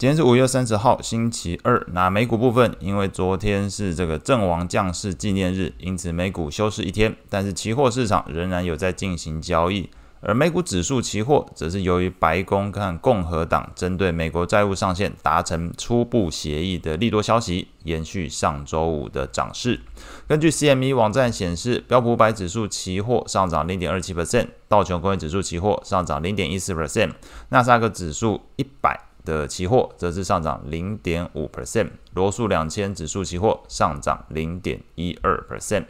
今天是五月三十号，星期二。那美股部分，因为昨天是这个阵亡将士纪念日，因此美股休市一天。但是期货市场仍然有在进行交易，而美股指数期货则是由于白宫和共和党针对美国债务上限达成初步协议的利多消息，延续上周五的涨势。根据 CME 网站显示，标普五百指数期货上涨零点二七 percent，道琼工业指数期货上涨零点一四 percent，纳斯克指数一百。的期货则是上涨零点五 percent，罗素两千指数期货上涨零点一二 percent。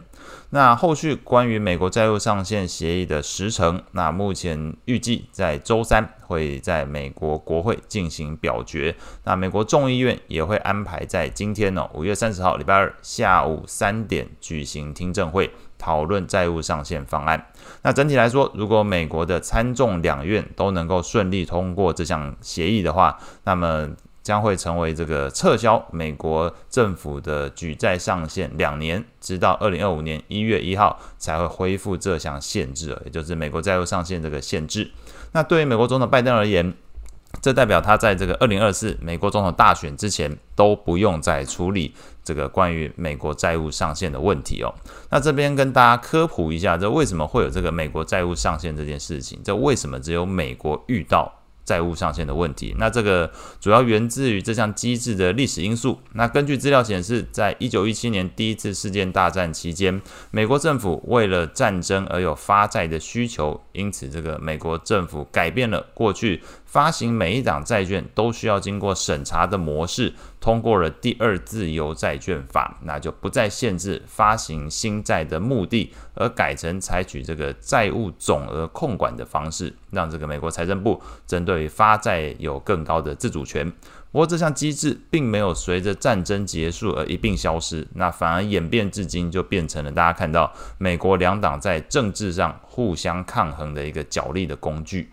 那后续关于美国债务上限协议的时程，那目前预计在周三会在美国国会进行表决，那美国众议院也会安排在今天呢，五月三十号礼拜二下午三点举行听证会。讨论债务上限方案。那整体来说，如果美国的参众两院都能够顺利通过这项协议的话，那么将会成为这个撤销美国政府的举债上限两年，直到二零二五年一月一号才会恢复这项限制，也就是美国债务上限这个限制。那对于美国总统拜登而言，这代表他在这个二零二四美国总统大选之前都不用再处理这个关于美国债务上限的问题哦。那这边跟大家科普一下，这为什么会有这个美国债务上限这件事情？这为什么只有美国遇到？债务上限的问题，那这个主要源自于这项机制的历史因素。那根据资料显示，在一九一七年第一次世界大战期间，美国政府为了战争而有发债的需求，因此这个美国政府改变了过去发行每一档债券都需要经过审查的模式。通过了第二自由债券法，那就不再限制发行新债的目的，而改成采取这个债务总额控管的方式，让这个美国财政部针对发债有更高的自主权。不过这项机制并没有随着战争结束而一并消失，那反而演变至今就变成了大家看到美国两党在政治上互相抗衡的一个角力的工具。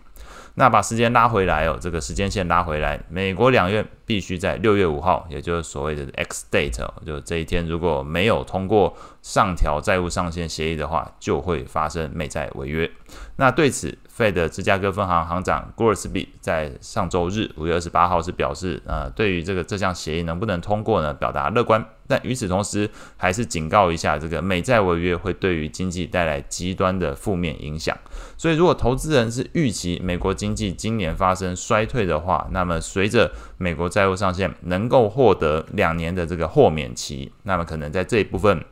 那把时间拉回来哦，这个时间线拉回来，美国两院必须在六月五号，也就是所谓的 X date，就这一天如果没有通过上调债务上限协议的话，就会发生美债违约。那对此，Fed 芝加哥分行行长 Gorsby 在上周日五月二十八号是表示，呃，对于这个这项协议能不能通过呢，表达乐观。但与此同时，还是警告一下，这个美债违约会对于经济带来极端的负面影响。所以，如果投资人是预期美国经济今年发生衰退的话，那么随着美国债债务上限能够获得两年的这个豁免期，那么可能在这一部分。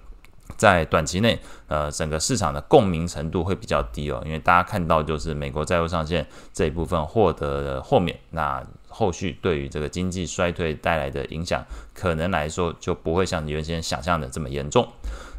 在短期内，呃，整个市场的共鸣程度会比较低哦，因为大家看到就是美国债务上限这一部分获得豁免，那后续对于这个经济衰退带来的影响，可能来说就不会像原先想象的这么严重。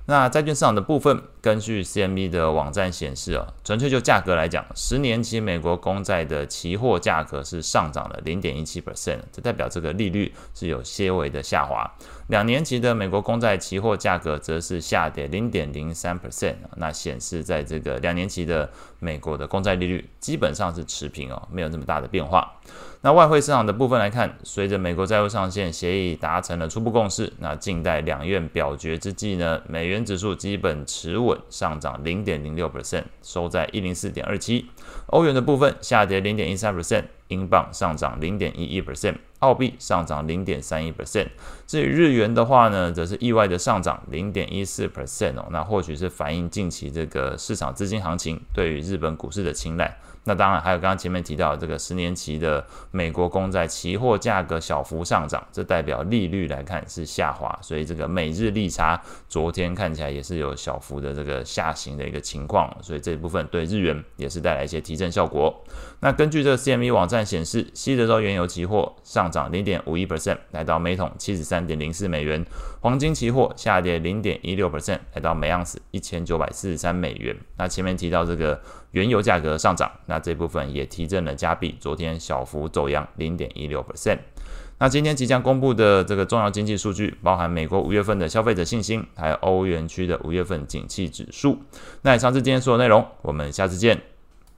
那债券市场的部分，根据 CME 的网站显示哦，纯粹就价格来讲，十年期美国公债的期货价格是上涨了零点一七 percent，这代表这个利率是有些微的下滑。两年期的美国公债期货价格则是下跌零点零三 percent，那显示在这个两年期的美国的公债利率基本上是持平哦，没有那么大的变化。那外汇市场的部分来看，随着美国债务上限协议达成了初步共识，那静待两院表决之际呢，美元指数基本持稳上涨零点零六 percent，收在一零四点二七。欧元的部分下跌零点一三 percent，英镑上涨零点一一 percent，澳币上涨零点三一 percent。至于日元的话呢，则是意外的上涨零点一四 percent 哦，那或许是反映近期这个市场资金行情对于日本股市的青睐。那当然还有刚刚前面提到这个十年期的美国公债期货价格小幅上涨，这代表利率来看是下滑，所以这个美日利差昨天看起来也是有小幅的这个下行的一个情况，所以这一部分对日元也是带来一些提振效果。那根据这个 CME 网站但显示，西德州原油期货上涨零点五一 percent，来到每桶七十三点零四美元；黄金期货下跌零点一六 percent，来到每盎司一千九百四十三美元。那前面提到这个原油价格上涨，那那这部分也提振了加币，昨天小幅走扬零点一六 percent。那今天即将公布的这个重要经济数据，包含美国五月份的消费者信心，还有欧元区的五月份景气指数。那以上是今天所有内容，我们下次见。